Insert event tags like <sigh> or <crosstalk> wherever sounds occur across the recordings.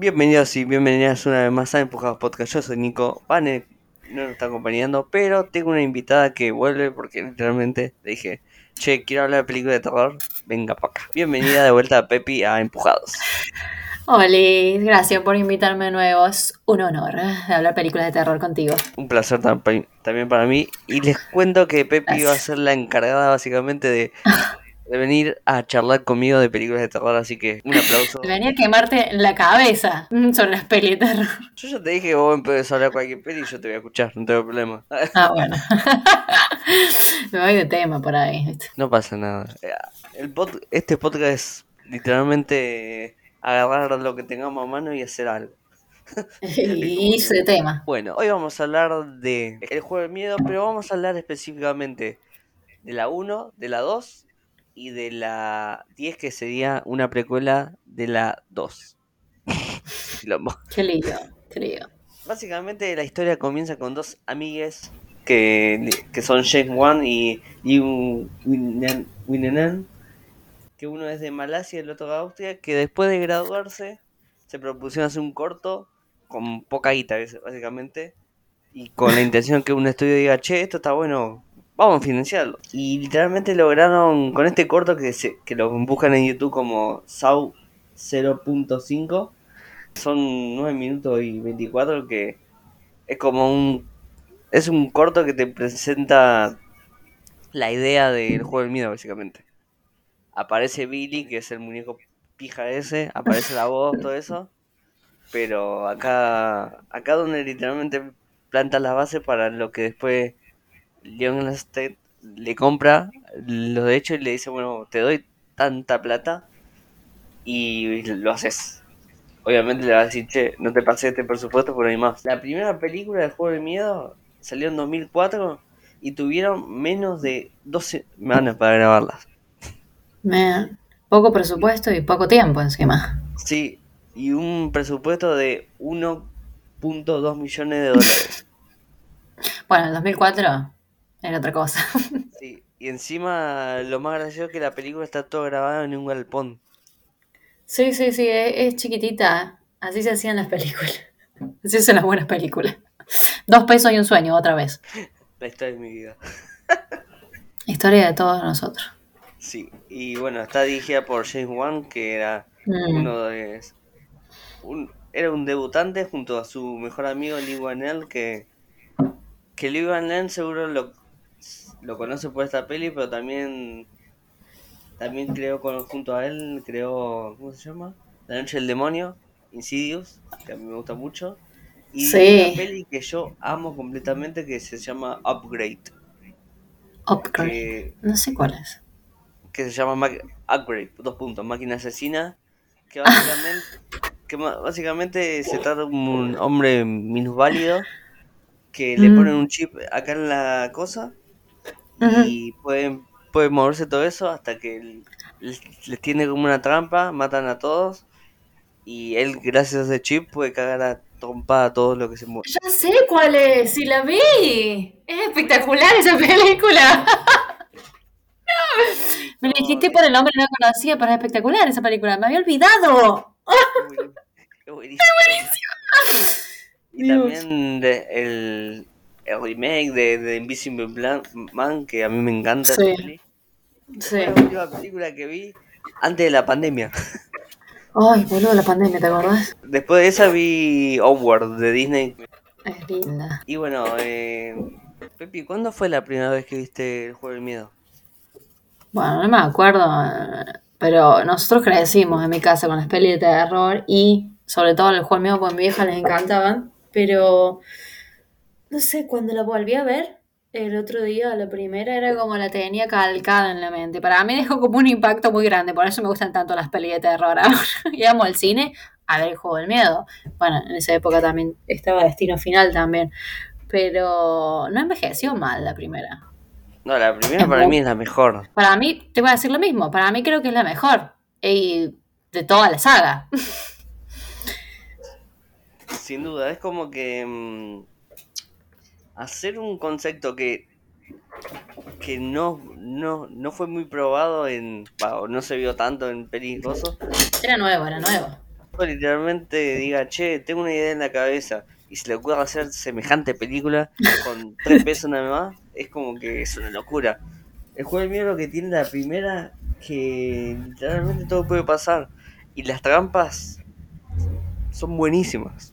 Bienvenidos y bienvenidas una vez más a Empujados Podcast. Yo soy Nico. Vane no nos está acompañando, pero tengo una invitada que vuelve porque literalmente le dije, che, quiero hablar de películas de terror. Venga para acá. Bienvenida de vuelta a Pepi a Empujados. Hola, gracias por invitarme de nuevo. Es un honor de hablar películas de terror contigo. Un placer tam- también para mí. Y les cuento que Pepi va a ser la encargada básicamente de, de venir a charlar conmigo de películas de terror. Así que un aplauso. <laughs> Venía a quemarte la cabeza mm, sobre las de terror. Yo ya te dije que vos empezás a hablar cualquier peli y yo te voy a escuchar, no tengo problema. Ah, bueno. <laughs> Me voy de tema por ahí. No pasa nada. Eh, El pod- este podcast es literalmente agarrar lo que tengamos a mano y hacer algo. <laughs> Y de tema. Bueno, hoy vamos a hablar de El Juego del Miedo, pero vamos a hablar específicamente de la 1, de la 2 y de la 10, que sería una precuela de la 2. <laughs> Quilombo. Qué lío, qué lío. Básicamente la historia comienza con dos amigues que, que son Shen Wan y Liu Winanan, que uno es de Malasia y el otro de Austria, que después de graduarse se propusieron hacer un corto con poca guita, básicamente, y con la intención que un estudio diga, che, esto está bueno, vamos a financiarlo. Y literalmente lograron con este corto que, se, que lo buscan en YouTube como SAU 0.5 son 9 minutos y 24 que es como un es un corto que te presenta la idea del juego del miedo básicamente. Aparece Billy que es el muñeco pija ese aparece la voz todo eso. Pero acá acá donde literalmente planta la base para lo que después Leon State le compra los derechos y le dice bueno te doy tanta plata y lo haces obviamente le va a decir, che, no te pasé este presupuesto por ahí más. La primera película del juego de miedo salió en 2004 y tuvieron menos de 12 semanas para grabarlas. Me... Poco presupuesto y poco tiempo encima. Sí, y un presupuesto de 1.2 millones de dólares. Bueno, el 2004 era otra cosa. <laughs> Sí, y encima lo más gracioso es que la película está todo grabada en un galpón. Sí, sí, sí, es, es chiquitita. Así se hacían las películas. <laughs> Así son las buenas películas. Dos pesos y un sueño, otra vez. La historia de mi vida. <laughs> Historia de todos nosotros. Sí, y bueno, está dirigida por James Wan, que era Mm. uno de un, era un debutante junto a su mejor amigo Lee Wanell que que Lee Wanell seguro lo, lo conoce por esta peli pero también también creó con, junto a él creó ¿cómo se llama? La noche del demonio Insidious que a mí me gusta mucho y Sí. una peli que yo amo completamente que se llama Upgrade Upgrade. que, No sé cuál es. que se llama Ma- Upgrade, dos puntos, máquina asesina, que básicamente, que básicamente se trata de un hombre minusválido que le Mm. ponen un chip acá en la cosa y pueden puede moverse todo eso hasta que les, les tiene como una trampa, matan a todos y él gracias a ese chip puede cagar a trompada a todo lo que se mueve. Ya sé cuál es, sí la vi. Es espectacular esa película. <laughs> Me lo dijiste por el nombre, no la conocía, pero es espectacular esa película. Me había olvidado. Qué <laughs> buenísimo. Y también de- el, el remake de, de Invisible Man, que a mí me encanta. Sí. Sí. Fue la última película que vi antes de la pandemia. Ay, boludo, la pandemia, ¿te acordás? Después de esa vi Onward de Disney. Es linda. Y bueno, eh, Pepi, ¿cuándo fue la primera vez que viste el juego del miedo? Bueno, no me acuerdo, pero nosotros crecimos en mi casa con las pelis de terror y sobre todo el juego mío, pues a mi vieja les encantaban, pero no sé, cuando la volví a ver el otro día, la primera era como la tenía calcada en la mente. Para mí dejó como un impacto muy grande, por eso me gustan tanto las pelis de terror. <laughs> Ahora íbamos al cine a ver el juego del miedo. Bueno, en esa época también estaba Destino Final también, pero no envejeció mal la primera. No, la primera Es para muy- mí es la mejor. Para mí, te voy a decir lo mismo. Para mí creo que es la mejor. Y de toda la saga. <laughs> Sin duda, es como que mm, hacer un concepto que que no, no, no fue muy probado en, no se vio tanto en pelis Era nuevo, era nuevo. literalmente diga, che, tengo una idea en la cabeza y se le ocurra hacer semejante película con tres pesos nada más, es como que es una locura. El juego de miedo que tiene la primera, que literalmente todo puede pasar. Y las trampas son buenísimas.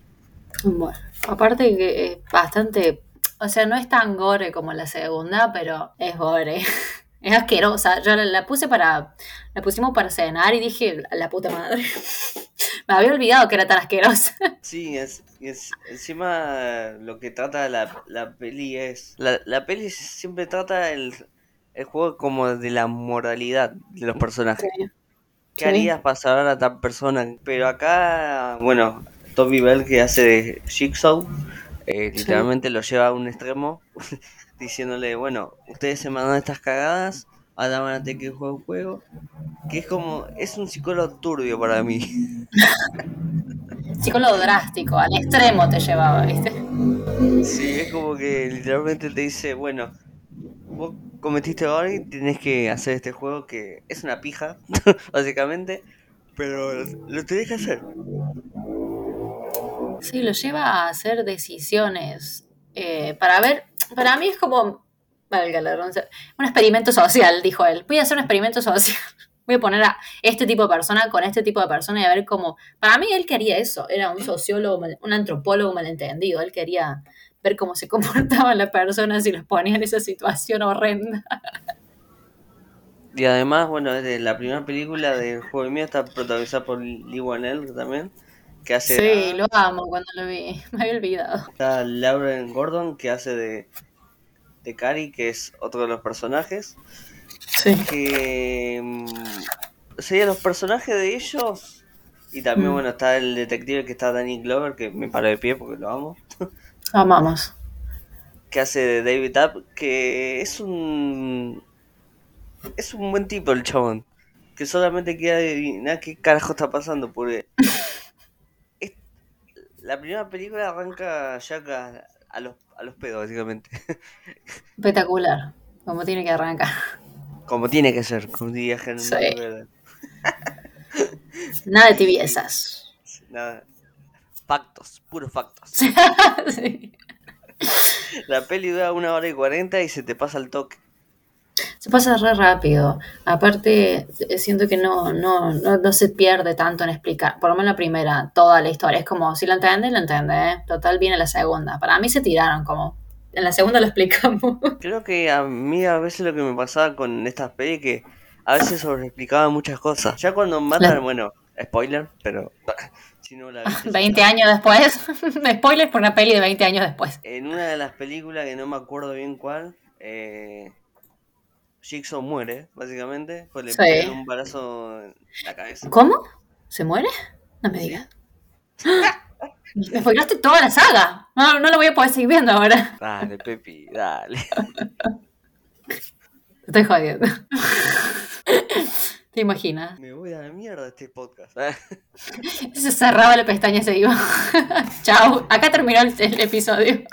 Bueno, aparte que es bastante, o sea, no es tan gore como la segunda, pero es gore. <laughs> Es asquerosa. Yo la, la puse para, la pusimos para cenar y dije, la puta madre. <laughs> Me había olvidado que era tan asquerosa. <laughs> Sí, es, es encima lo que trata la, la peli es... La, la peli siempre trata el, el juego como de la moralidad de los personajes. ¿Qué Sí. harías para salvar a tal persona? Pero acá, bueno, Toby Bell que hace de Jigsaw, eh, Sí. literalmente lo lleva a un extremo, <laughs> diciéndole, bueno, ustedes se mandan estas cagadas, ahora van a tener que jugar un juego. Que es como, es un psicólogo turbio para mí. <laughs> Psicólogo drástico, al extremo te llevaba, ¿viste? Sí, es como que literalmente te dice, bueno, vos cometiste ahora y tenés que hacer este juego que es una pija, <laughs> básicamente, pero lo tenés que hacer. Sí, lo lleva a hacer decisiones eh, para ver, para mí es como, valga la un experimento social, dijo él. Voy a hacer un experimento social. <laughs> Voy a poner a este tipo de persona con este tipo de persona y a ver cómo... Para mí él quería eso, era un sociólogo, un antropólogo malentendido, él quería ver cómo se <laughs> comportaban las personas y los ponía en esa situación horrenda. Y además, bueno, es de la primera película del juego de miedo está protagonizada por Lee Wanell también, que hace Sí, a- lo amo cuando lo vi, <laughs> me había olvidado. está Lauren Gordon, que hace de, de Carrie, que es otro de los personajes, Sí. que mm, serían los personajes de ellos, y también, Mm. bueno, está el detective que está Danny Glover, que me paró de pie porque lo amo. Amamos. que hace de David App, que es un es un buen tipo el chabón, que solamente queda adivinar qué carajo está pasando, porque la primera película arranca ya a, a los a los pedos básicamente, <laughs> Espectacular, como tiene que arrancar. como tiene que ser, como diría Sí. <laughs> Nada de tibiezas. Nada, factos, puros factos. <laughs> Sí. La peli dura una hora y cuarenta y se te pasa el toque. Se pasa re rápido. Aparte, eh, siento que no, no, no, no se pierde tanto en explicar, por lo menos la primera, toda la historia. Es como, si lo entiendes, lo entiendes. Total, viene la segunda. Para mí se tiraron como, en la segunda lo explicamos. <laughs> Creo que a mí a veces lo que me pasaba con estas pelis que a veces sobreexplicaba muchas cosas. Ya cuando matan, La- bueno, spoiler, pero <laughs> si no la viste, ya 20 <laughs> está. años después. Spoilers por una peli de 20 años después. En una de las películas que no me acuerdo bien cuál, eh, Jigsaw muere, básicamente, pues le Sí. pegan un balazo en la cabeza. ¿Cómo? ¿Se muere? No me digas. Me spoilaste toda la saga. No, no lo voy a poder seguir viendo ahora. Dale, Pepi, dale. Te estoy jodiendo. ¿Te imaginas? Me voy a la mierda este podcast. Se cerraba la pestaña y se iba. Chao. Acá terminó el, el episodio.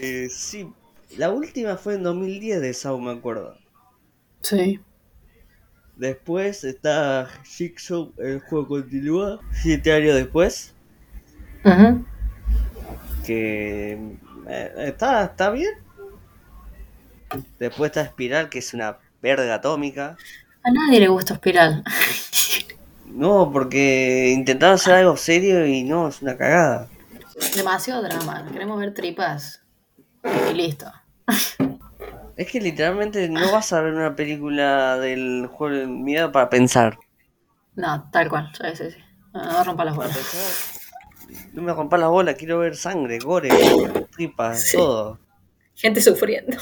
Eh, sí, la última fue en 2010 de Saw, me acuerdo. Sí. Después está Jigsaw, el juego continúa, siete años después, Ujú. que eh, está, está bien. Después está Espiral, que es una verga atómica. A nadie le gusta Espiral. <laughs> No, porque intentaron hacer algo serio y no, es una cagada. Demasiado drama. Queremos ver tripas. Y listo. Es que literalmente no vas a ver una película del juego del miedo para pensar. No, tal cual. Sí, sí, sí. No, no rompa las bolas. no me rompas la bola, quiero ver sangre, gore, tripas, Sí. todo. Gente sufriendo.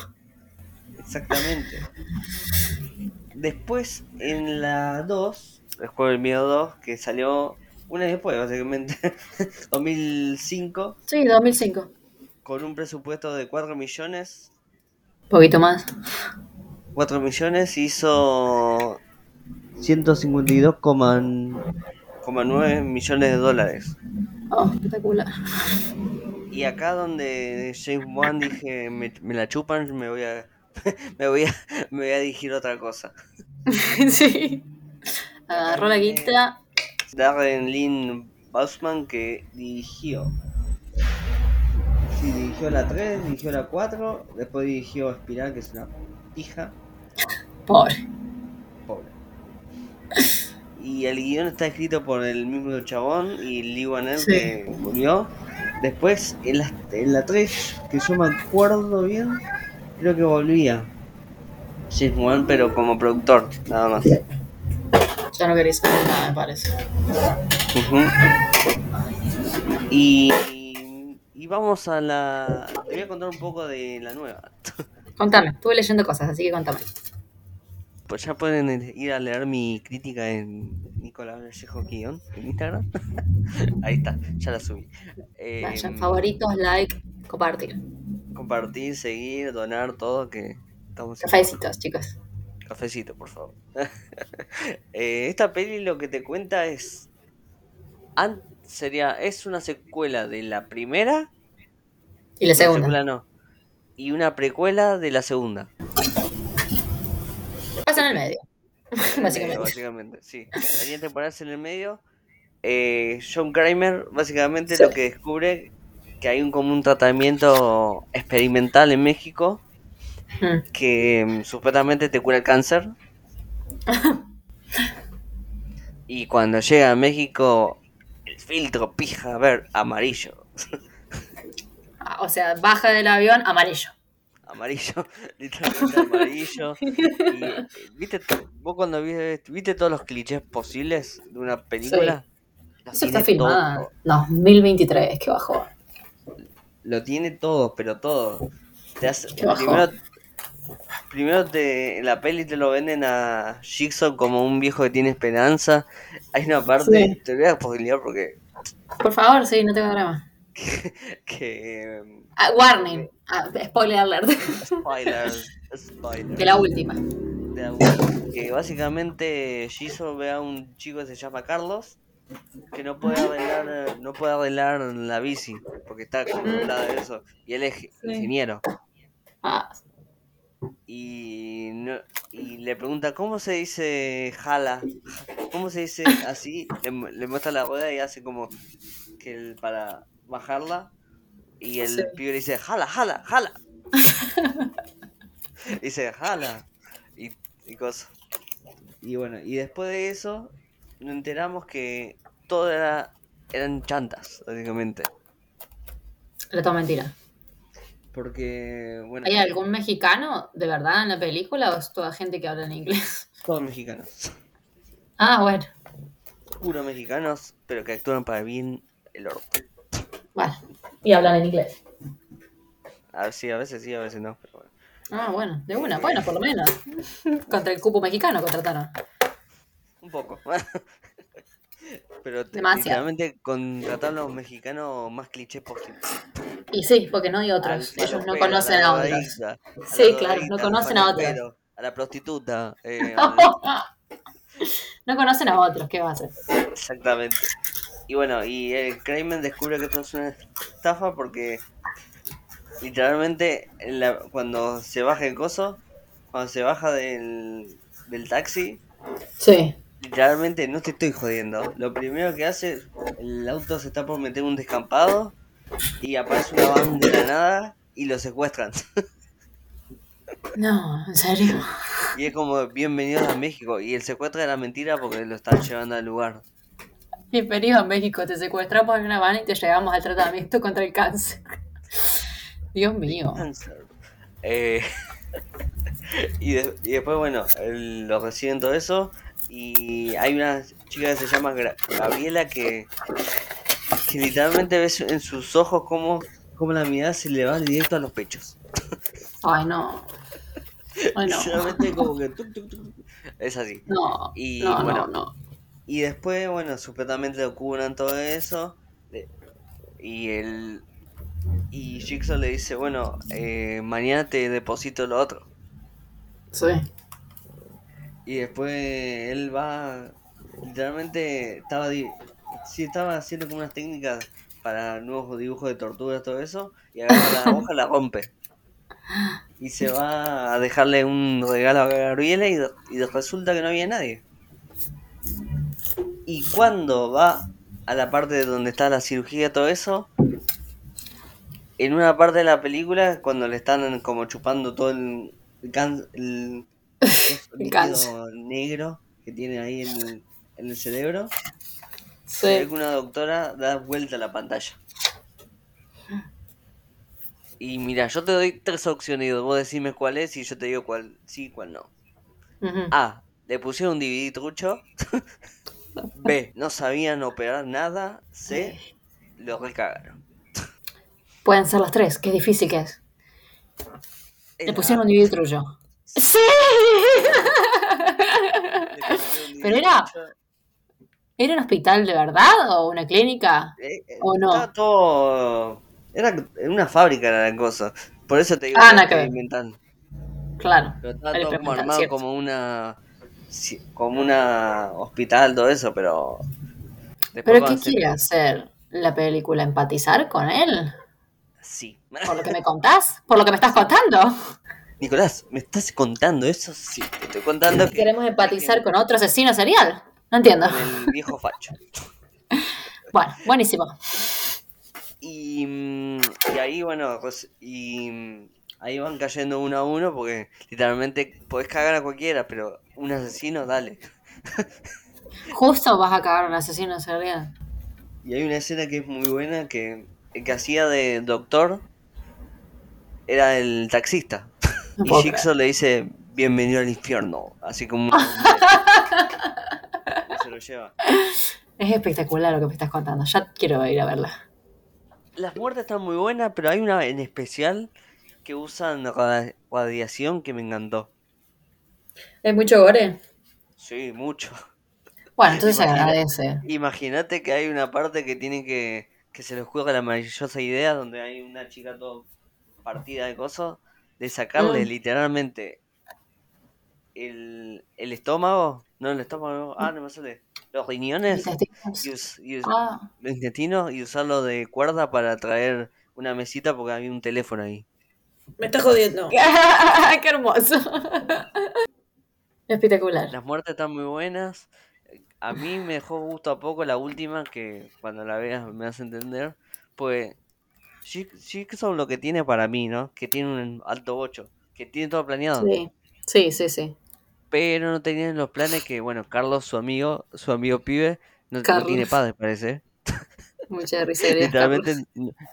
Exactamente. Después, en la 2, el juego del miedo 2, que salió un año después, básicamente, <laughs> 2005, Sí, 2005. con un presupuesto de 4 millones. Poquito más. 4 millones hizo 152,9 millones de dólares. Oh, espectacular. Y acá donde James Wan dije, me, me la chupan, me voy a <laughs> me voy a me voy a dirigir otra cosa. <laughs> sí. Agarró la guita Darren Lynn Bousman que dirigió. Sí, dirigió la 3, dirigió la 4, después dirigió Espiral, que es una pija. Pobre. Pobre. Y el guion está escrito por el mismo chabón y Lee Wanell Sí. que murió. Después, en la, en la 3, que yo me acuerdo bien, creo que volvía James Wan, pero como productor, nada más. Ya no queréis saber nada, me parece. Y vamos a la... Te voy a contar un poco de la nueva. <laughs> Contame, estuve leyendo cosas, así que contame. Pues ya pueden ir a leer mi crítica en Nicolás Vallejo Guión en Instagram. <laughs> Ahí está, ya la subí. Eh, Vayan, favoritos, like, compartir. compartir, seguir, donar, todo que estamos en Cafecitos, chicos. cafecito, por favor. <laughs> Eh, esta peli lo que te cuenta es an- sería es una secuela de la primera, Y la segunda. no, y una precuela de la segunda. Pasa en el medio. <laughs> Eh, Básicamente. básicamente, sí. Es en el medio. Eh, John Kramer básicamente Sí. lo que descubre que hay un como un tratamiento experimental en México Mm. que mm, supuestamente te cura el cáncer. <laughs> y cuando llega a México, el filtro pija a ver amarillo. <laughs> O sea, baja del avión, amarillo. Amarillo, <laughs> literalmente amarillo. <laughs> Y, eh, ¿viste, vos cuando viste, viste todos los clichés posibles de una película? Los Eso está filmada. 2023, qué bajó. Lo tiene todo, pero todo. Te hace- primero te, en la peli te lo venden a Jigsaw como un viejo que tiene esperanza. Hay una parte, Sí. te voy a spoilear porque Por favor, sí, no tengo drama. <laughs> que Ah, warning. Ah, spoiler alert. spoiler, <laughs> spoiler. De la última. de la- que básicamente Jigsaw ve a un chico que se llama Carlos que no puede arreglar no puede arreglar la bici porque está acostumbrado a eso y él es ingeniero Ah, y, no- y le pregunta cómo se dice jala, cómo se dice así, le muestra la rueda y hace como que el- para bajarla y el Sí. pibe dice jala, jala, jala. <laughs> dice jala y, y cosas. Y bueno, y después de eso nos enteramos que todo era eran chantas, básicamente. era todo mentira. Porque, bueno, ¿Hay algún mexicano de verdad en la película o es toda gente que habla en inglés? <laughs> todos mexicanos. Ah, bueno. Puro mexicanos, pero que actúan para bien el oro. Bueno. Y hablan en inglés. A ver, sí, a veces sí, a veces no, pero bueno. Ah, bueno, de una, bueno, por lo menos. Contra el cupo mexicano contrataron. Un poco. <laughs> pero te- Demasiado. literalmente contratar a los mexicanos más clichés posible. Y sí, porque no hay otros. Al Ellos no conocen a otros. a Sí, la claro, no conocen a otros. A la prostituta. eh, <laughs> No conocen a otros, ¿qué va a hacer? Exactamente. Y bueno, y el Kramer descubre que esto es una estafa porque literalmente la- cuando se baja el coso, cuando se baja del, del taxi, Sí. literalmente no te estoy jodiendo. Lo primero que hace, el auto se está por meter un descampado y aparece una van de la nada y lo secuestran. <laughs> No, en serio. y es como bienvenidos a México. Y el secuestro era mentira porque lo están llevando al lugar. <laughs> Bienvenido a México, te secuestramos en una van y te llevamos al tratamiento <laughs> contra el cáncer. Dios mío. Eh, <laughs> y, de- y después, bueno, lo reciben todo eso. Y hay una chica que se llama Gabriela que, que literalmente ves en sus ojos como, como la mirada se le va directo a los pechos. Ay, no. Ay, no. Literalmente como que tuc, tuc, tuc. es así. No, Y no, bueno, no, no. Y después, bueno, supuestamente lo curan todo eso. de- Y el. Y Jigsaw le dice, bueno, eh, mañana te deposito lo otro. Sí. Y después él va. Literalmente estaba. Sí, estaba haciendo como unas técnicas para nuevos dibujos de torturas, todo eso. Y agarra la <laughs> hoja, la rompe. Y se va a dejarle un regalo a Gabriela y, y resulta que no había nadie. Y cuando va a la parte donde está la cirugía, todo eso, en una parte de la película, cuando le están como chupando todo el, el, can- el- <laughs> el negro que tiene ahí en, en el cerebro, ve Sí. que una doctora da vuelta a la pantalla. Y mira, yo te doy tres opciones vos decime cuál es y yo te digo cuál sí y cuál no. A. Le pusieron un DVD trucho. <laughs> B. <laughs> No sabían operar nada. C. Lo recagaron. Pueden ser las tres, qué difícil que es. Le Era- pusieron un trullo. ¡Sí! le <laughs> Pero era-. ¿Era un hospital de verdad o una clínica? Eh, eh, ¿O no? Todo. Era una fábrica era la cosa. Por eso te digo Ah, que nada que. Claro. Pero estaba todo como armado cierto. como una. Como una hospital, todo eso, pero. ¿Pero qué quiere hacer la película? ¿Empatizar con él? Sí. ¿Por lo que me <laughs> contás? ¿Por lo que me estás contando? Nicolás, ¿me estás contando eso? Sí, te estoy contando que. ¿Queremos empatizar que- con otro asesino serial? No entiendo. con el viejo facho. <laughs> Bueno, buenísimo. Y, y ahí, bueno, pues, y ahí van cayendo uno a uno porque literalmente podés cagar a cualquiera, pero un asesino, dale. Justo vas a cagar un asesino serial. Y hay una escena que es muy buena que el que hacía de doctor era el taxista. No y Jigsaw le dice, bienvenido al infierno, así como <laughs> se lo lleva. Es espectacular lo que me estás contando. Ya quiero ir a verla. Las muertes están muy buenas, pero hay una en especial que usan radiación que me encantó. ¿Es mucho gore? Sí, mucho. Bueno, <laughs> entonces se agradece. Imagínate que hay una parte que tiene que. que se les ocurre la maravillosa idea donde hay una chica todo partida de cosas, de sacarle Mm. literalmente el, el estómago, no el estómago, ah, no me sale, los riñones Intestinos. y, us- y us- Ah, los intestinos y usarlo de cuerda para traer una mesita porque había un teléfono ahí. me está jodiendo. <laughs> ¡Qué hermoso! <laughs> Espectacular. Las muertes están muy buenas. A mí me dejó gusto a poco la última, que cuando la veas me vas a entender. Pues Jig- Jigsaw lo que tiene para mí, ¿no? Que tiene un alto bocho, que tiene todo planeado. Sí, sí, sí, sí. Pero no tenían los planes que, bueno, Carlos, su amigo, su amigo pibe, no, no tiene padres, parece. Mucha risería. Literalmente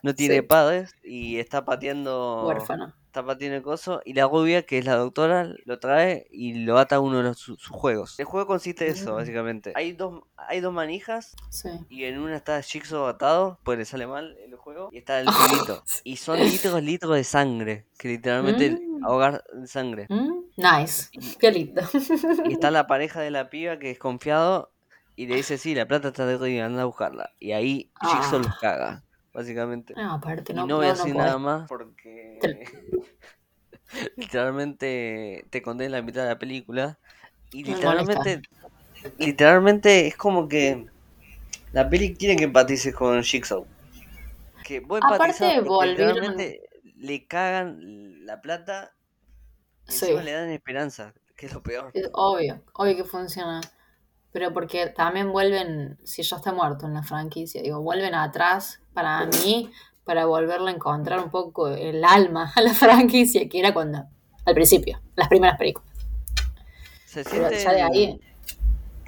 no, tiene Sí. padres y está pateando. Huérfano. Está pateando el coso. Y la rubia, que es la doctora, lo trae y lo ata a uno de los- sus, sus juegos. El juego consiste de eso, Mm. básicamente. Hay dos, hay dos manijas Sí. y en una está Jigsaw atado, pues le sale mal el juego, y está el <laughs> Ah. pibito. Y son litros, litros de sangre, que literalmente Mm. ahogar en sangre. Mm, Nice. Qué lindo. Y está <laughs> la pareja de la piba que es confiado y le dice, sí, la plata está de arriba, anda a buscarla. Y ahí Jigsaw Ah. los caga, básicamente. No, aparte, Y no, no, voy a no, no decir nada más porque <laughs> literalmente te conté la mitad de la película y literalmente literalmente es como que la peli quiere que empatices con Jigsaw. Que vos Aparte, literalmente le cagan la plata y Sí. le dan esperanza, que es lo peor. Es obvio, obvio que funciona. Pero porque también vuelven, si ya está muerto en la franquicia, digo, vuelven atrás para mí, para volverle a encontrar un poco el alma a la <laughs> franquicia, que era cuando, al principio, las primeras películas. Se Pero siente ya de ahí,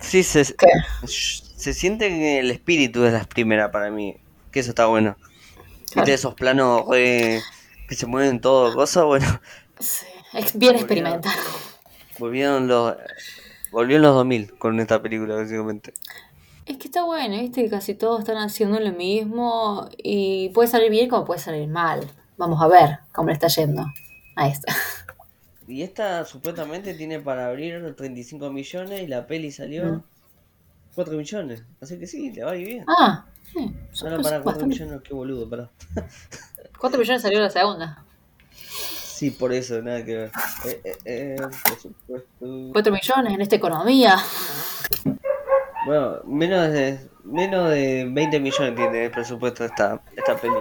Sí, se, ¿qué? se siente el espíritu de las primeras para mí, que eso está bueno. Claro. Viste esos planos re- que se mueven todo, cosas, bueno, Sí, es bien experimental. volvieron los volvieron los 2000 con esta película básicamente. Es que está bueno, viste que casi todos están haciendo lo mismo y puede salir bien como puede salir mal. Vamos a ver cómo le está yendo a esta. Y esta supuestamente tiene para abrir 35 millones y la peli salió Mm. 4 millones. Así que sí, le va a ir bien. Ah, sí, Ahora para 4 bastante. millones, qué boludo, pará. 4 millones salió la segunda. Sí, por eso, nada que ver. Eh, eh, eh, por supuesto. 4 millones en esta economía. Bueno, menos de, menos de 20 millones tiene el presupuesto esta, esta peli.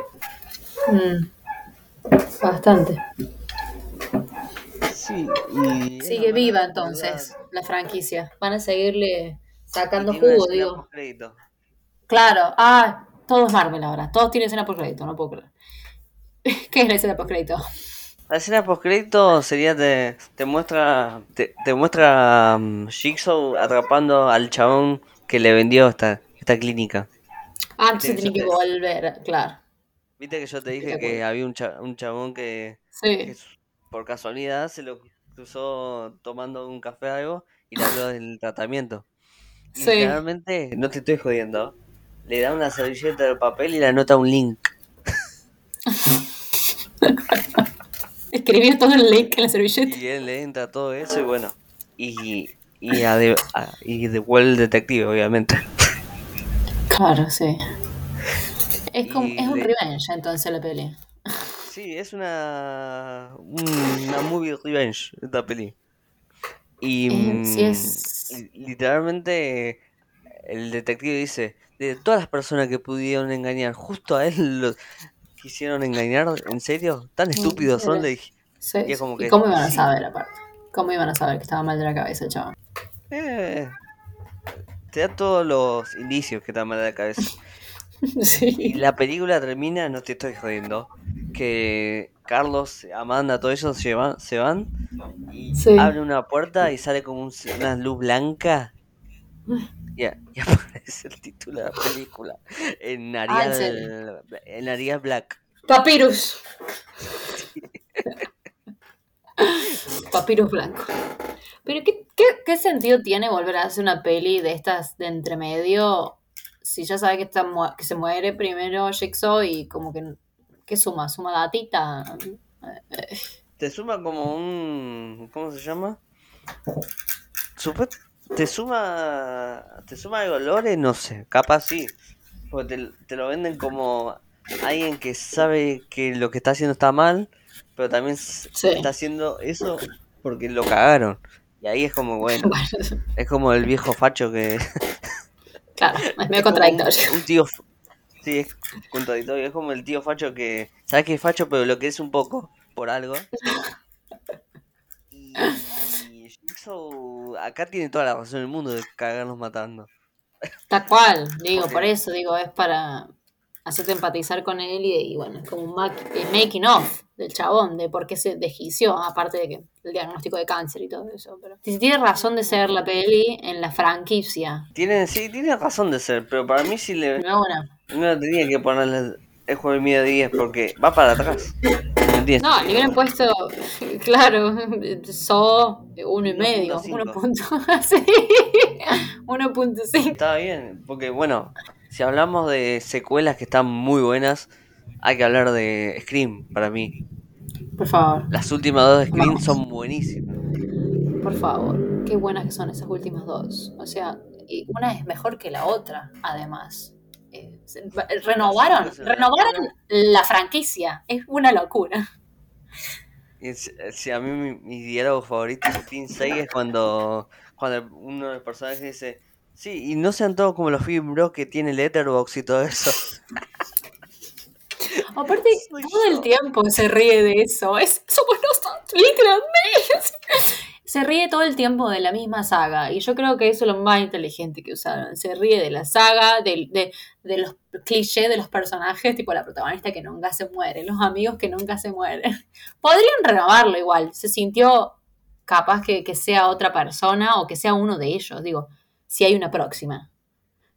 Mm, Bastante. Sí, y... Sigue viva entonces la franquicia. Van a seguirle Sacando jugo, digo. Claro, ah, todo es Marvel ahora. Todos tienen escena post crédito, no puedo creer. <laughs> ¿Qué es la escena post crédito? La escena postcrédito sería te, te muestra te, te muestra um, Jigsaw atrapando al chabón que le vendió esta, esta clínica. Ah, Sí, tiene que volver, claro. Viste que yo te de dije que había un, cha- un chabón que, Sí, por casualidad se lo cruzó tomando un café o algo y le habló del tratamiento. Y sí. literalmente, no te estoy jodiendo, le da una servilleta de papel y le anota un link. <laughs> Escribió todo el link en la servilleta. Y él le entra todo eso y bueno. Y, y, a de- a- y devuelve el detective, obviamente. Claro, sí. Es como, es un le- revenge entonces la peli. Sí, es una, una movie revenge esta peli. Y, Eh, sí mm, es- literalmente el detective dice, de todas las personas que pudieron engañar, justo a él lo quisieron engañar, ¿en serio? ¿Tan estúpidos son? Le dije, Sí, Y es como ¿Y que, cómo iban a saber aparte? ¿Cómo iban a saber que estaba mal de la cabeza el chaval? "Eh, te da todos los indicios que está mal de la cabeza. <laughs> Y Sí. la película termina, no te estoy jodiendo, que Carlos, Amanda, todos ellos se van, se van y Sí. abre una puerta y sale como un- una luz blanca y, a- y aparece el título de la película en Ah, ¿en Arial, serio? en Arial Black. Papyrus. <laughs> Papyrus blanco. Pero ¿qué, qué, qué sentido tiene volver a hacer una peli de estas de entremedio si ya sabe que, está que se muere primero Jigsaw y como que... ¿Qué suma? ¿Suma datita? Te suma como un... ¿Cómo se llama? Supe- ¿Te suma te suma algo lore? No sé, capaz sí. Porque te, te lo venden como alguien que sabe que lo que está haciendo está mal, pero también Sí. está haciendo eso porque lo cagaron. Y ahí es como, bueno, <laughs> Bueno, es como el viejo facho que... <laughs> claro, <laughs> es medio es como un, contradictorio. un tío... Sí, es contradictorio. Es como el tío facho que... ¿Sabes que es facho? Pero lo que es un poco, por algo. Y, acá tiene toda la razón del mundo de cagarnos matando. Tal cual, digo, por eso, digo, es para hacerte empatizar con él y, y bueno, es como un eh, making of del chabón, de por qué se desquició, aparte de que el diagnóstico de cáncer y todo eso. Pero si tiene razón de ser la peli en la franquicia, Tiene, sí, tiene razón de ser, pero para mí sí le, no una. no tenía que ponerle el juego de miedo 10 porque va para atrás. No, le hubieran puesto, <laughs> claro, so uno y medio, 1.5. uno punto, <laughs> sí, 1.5. Está bien, porque bueno, si hablamos de secuelas que están muy buenas, hay que hablar de Scream para mí. Por favor, Las últimas dos de Scream Vamos. son buenísimas. por favor, qué buenas que son esas últimas dos. O sea, una es mejor que la otra, además. Eh, renovaron, renovaron la franquicia. Es una locura. Y si, a mí mi, mi diálogo favorito de Scream 6 es cuando, cuando uno de los personajes dice, sí, y no sean todos como los film bros que tiene Letterboxd y todo eso. <laughs> Aparte, Soy todo yo. el tiempo se ríe de eso. Es somos nosotros, literalmente. Se ríe todo el tiempo de la misma saga. Y yo creo que eso es lo más inteligente que usaron. Se ríe de la saga, de, de, de los clichés de los personajes, tipo la protagonista que nunca se muere, los amigos que nunca se mueren. <laughs> Podrían renovarlo igual. Se sintió capaz que, que sea otra persona o que sea uno de ellos. Digo, si hay una próxima.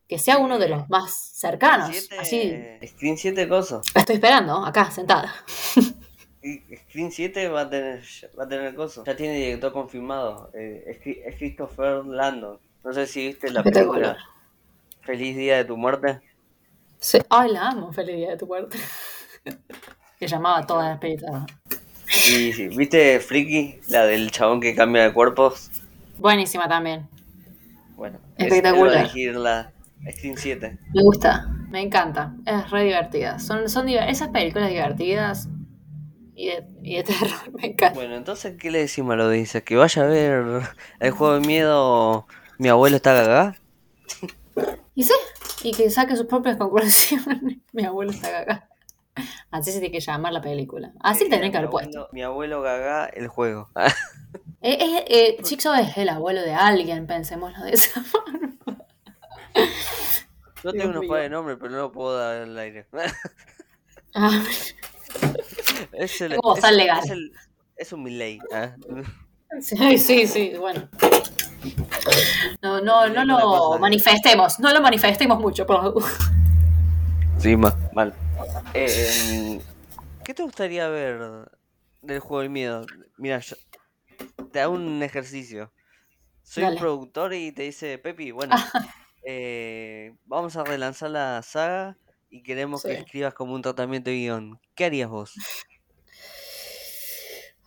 Que sea uno de los más cercanos. Así, Screen 7 coso. la estoy esperando, acá, sentada. <laughs> Screen 7 va a tener va a tener coso. Ya tiene director confirmado. eh, es, Christopher Landon. No sé si viste la Espectacular. película Feliz Día de tu Muerte. Sí. Ay, la amo, Feliz Día de tu muerte. <laughs> que llamaba todas las películas. Y sí, ¿viste Freaky? La del chabón que cambia de cuerpos. Buenísima también. Bueno, Espectacular. Es, a la Screen 7. Me gusta, me encanta. Es re divertida. Son, son esas películas divertidas y de, y de terror, <laughs> me encanta. Bueno, entonces, ¿qué le decimos a lo dice? ¿Que vaya a ver el juego de miedo Mi abuelo está cagá? <laughs> Y sí, y que saque sus propias conclusiones. <laughs> Mi abuelo está acá. Así se tiene que llamar la película. Así Eh, le tendrían que haber puesto. Mi abuelo gagá el juego. Eh, eh, eh, es el abuelo de alguien, pensémoslo de esa forma. Yo tengo unos mío. pares de nombres, pero no lo puedo dar al aire. Ah, es, el, Es como es, tan legal. es, el, es un Milley. ¿eh? <laughs> sí, sí, sí, bueno. No, no, no lo manifestemos, no lo manifestemos mucho. por- Sí, ma- mal. Eh, ¿Qué te gustaría ver del juego del miedo? Mira, yo te hago un ejercicio. Soy Dale. un productor y te dice, Pepi, bueno, eh, vamos a relanzar la saga y queremos que escribas como un tratamiento de guion. ¿Qué harías vos?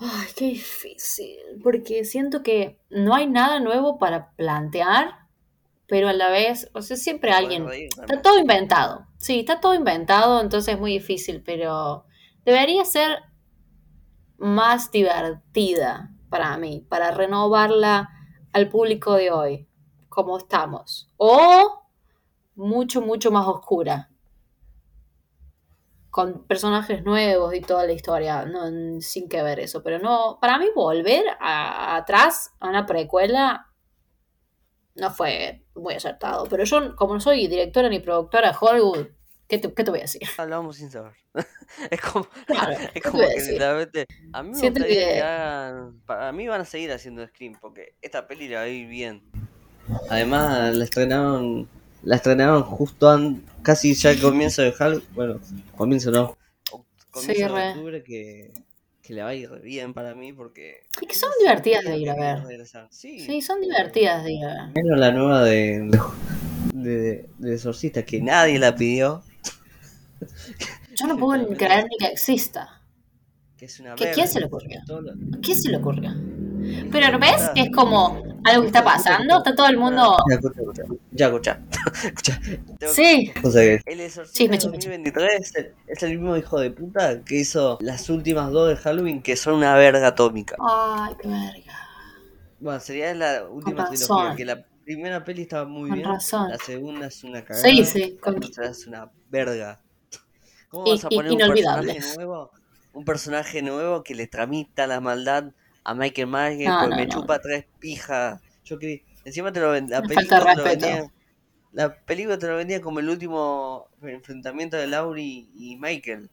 Ay, qué difícil, porque siento que no hay nada nuevo para plantear, pero a la vez, o sea, siempre alguien... Está todo inventado. Sí, está todo inventado, entonces es muy difícil, pero debería ser más divertida para mí, para renovarla al público de hoy, como estamos. O mucho, mucho más oscura. Con personajes nuevos y toda la historia, no, sin que ver eso. Pero no, para mí volver a- atrás a una precuela no fue muy acertado. Pero yo, como no soy directora ni productora de Hollywood, ¿qué te, qué te voy a decir? <laughs> Hablamos sin saber. <laughs> es como, Claro, <laughs> es ¿qué te como voy a que literalmente. A mí me que... que- hagan. Para mí van a seguir haciendo Scream porque esta peli la va a ir bien. Además, la estrenaron. La estrenaron justo an- casi ya al comienzo de Halloween. Bueno, comienzo no. Comienzo Sí, de re. octubre que, que le va a ir bien para mí porque. Y que son hace divertidas de ir a ver. Sí, Sí, son divertidas de ir a ver. menos la nueva de. de, de, Exorcista que nadie la pidió. Yo no puedo creer ni que exista. Que es una ¿Qué- quién se le ocurrió? Todo lo- ¿A ¿Qué se le ocurrió? Pero ¿no ves que es como algo que está pasando? Está todo el mundo... Ya, escucha, escucha. Ya, escucha. <laughs> escucha. Sí, cosa que- El Sí, Exorcista eché. 2023 es el, es el mismo hijo de puta que hizo las últimas dos de Halloween que son una verga atómica. Ay, qué verga. Bueno, sería la última trilogía, que la primera peli estaba muy Con bien, razón. la segunda es una cagada, Sí, sí, con- la tercera es una verga. ¿Cómo Y- vas a poner un personaje nuevo? Un personaje nuevo que le tramita la maldad a Michael Myers No, porque no, me no. chupa tres pijas. Yo quería, encima te lo la película te vendía, la película te lo vendía como el último enfrentamiento de Laurie y Michael.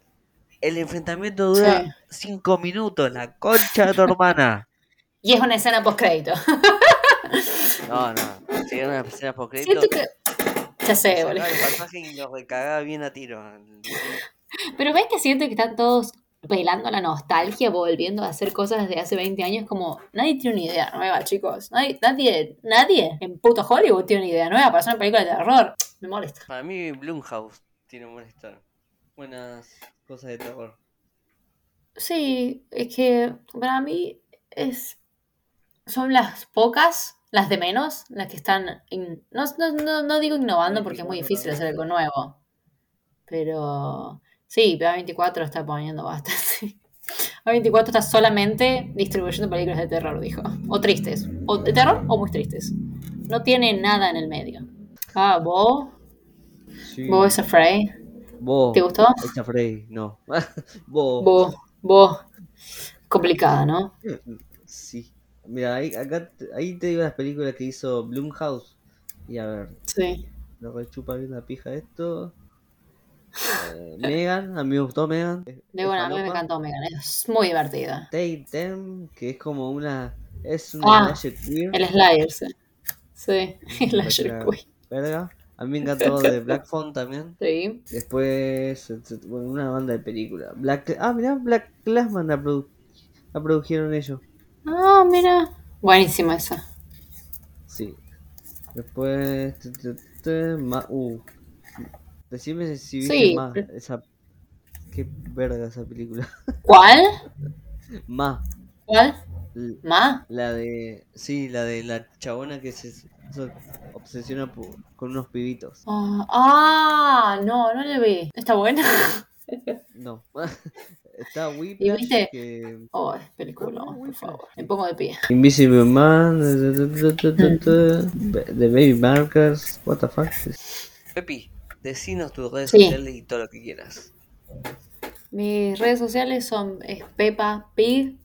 El enfrentamiento dura Sí. cinco minutos, la concha de tu hermana. <laughs> Y es una escena post crédito. <laughs> No, no. Si era una escena por crédito, Siento que... Ya sé, boludo. el personaje y lo recagaba bien a tiro. Pero ves que siento que están todos pelando la nostalgia, volviendo a hacer cosas de hace 20 años, como nadie tiene una idea nueva, chicos. Nadie, nadie, nadie en puto Hollywood tiene una idea nueva para hacer una película de terror. Me molesta. Para mí, Blumhouse tiene buena historia. Buenas cosas de terror. Sí, es que para mí es son las pocas, las de menos, las que están, in- no, no, no, no digo innovando porque es muy difícil hacer algo nuevo, pero sí, A24 está poniendo bastante. <laughs> A24 está solamente distribuyendo películas de terror, dijo. O tristes. O de terror o muy tristes. No tiene nada en el medio. Ah, ¿vos? Sí. ¿Vos es afraid? Vos. ¿Te gustó? Echa Frey, no. <laughs> Vos. ¿Vos? ¿Vos? Complicada, ¿no? Sí. Mira, ahí, acá, ahí te digo las películas que hizo Blumhouse. Y a ver, Sí. lo rechupa bien la pija esto. Eh, Megan, a mí me gustó Megan. De bueno, a mí me encantó Megan, es muy divertida. Take Them, que es como una. Es una Ah, queer. El Slayer, sí. Sí, el Slayer parece Queen. Verga. A mí me encantó de Black Phone también. <laughs> Sí. Después, bueno, una banda de películas. Black, ah, mirá, Black Classman la, produ- la produjeron ellos. Ah, mira. Buenísima esa. Sí. Después, ma- uh, decime si viste Sí. más esa. Qué verga esa película. ¿Cuál? más. ¿Cuál? ¿Más? La de. Sí, la de la chabona que se, se obsesiona con unos pibitos. Ah, ah, no, no le vi. ¿Está buena? No. Está ¿Y Whiplash viste? que. Oh, es película, por favor. Me pongo de pie. Invisible Man, The Baby Markers, what the fuck. Pepi, decinos tus redes Sí. sociales y todo lo que quieras. Mis redes sociales son es Peppa Pig,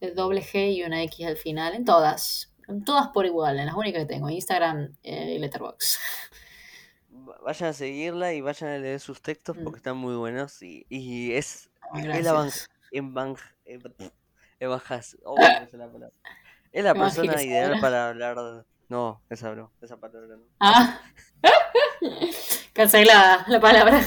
el doble G y una X al final, en todas. En todas por igual, en las únicas que tengo, Instagram eh, y Letterboxd. va- vayan a seguirla y vayan a leer sus textos Mm. porque están muy buenos y, y es es la evanjas- oh, no me sale la palabra. Es la persona ideal para hablar no esa no esa palabra no Ah. <laughs> <laughs> Cancelada la palabra.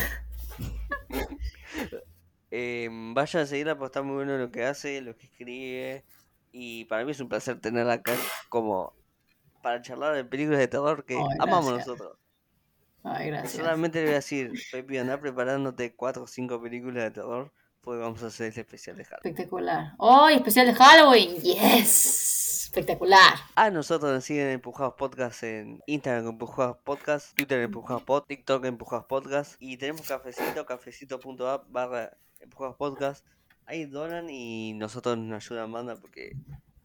Eh, vayan a seguirla porque está muy bueno lo que hace, lo que escribe. Y para mí es un placer tenerla acá como para charlar de películas de terror que amamos nosotros. Ay, gracias. Solamente le voy a decir, Pepi, anda preparándote cuatro o cinco películas de terror porque vamos a hacer este especial de Halloween. Espectacular. ¡Hoy especial de Halloween! ¡Yes! Espectacular. A nosotros nos siguen en Empujados Podcast en Instagram Empujados Podcast, Twitter Empujados Pod, TikTok Empujados Podcast y tenemos cafecito, cafecito.app barra Empujados Podcast. Ahí donan y nosotros nos ayudan banda porque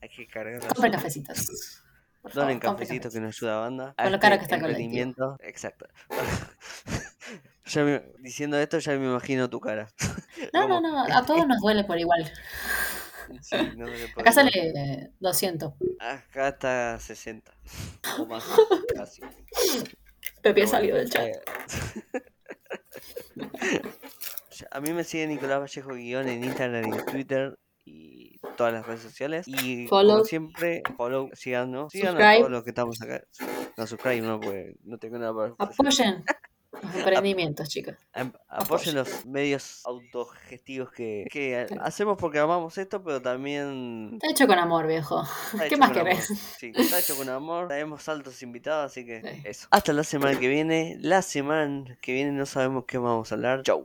hay que cargar Compren cafecitos. Por Donen favor, compren cafecito que cafecitos. nos ayuda a banda. Con lo caro que está el. Exacto. <laughs> Ya me- diciendo esto ya me imagino tu cara. No, no, no. A todos nos duele por igual. <laughs> Sí, no me lo Acá sale eh, 200. Acá está 60. O más, <laughs> casi. Pepe salió del chat. <laughs> A mí me sigue Nicolás Vallejo guion en Instagram y en Twitter y todas las redes sociales. Y Follow. como siempre, follow, síganos. Síganos a todos los que estamos acá. No, subscribe no, porque no tengo nada para. Apoyen los emprendimientos, chicos. Am- Apoyen. Los medios autogestivos que, que hacemos porque amamos esto, pero también Está hecho con amor, viejo. ¿Qué más amor. querés? Sí, está hecho con amor. Traemos altos invitados, así que Sí. eso. Hasta la semana que viene. La semana que viene no sabemos qué vamos a hablar. Chau.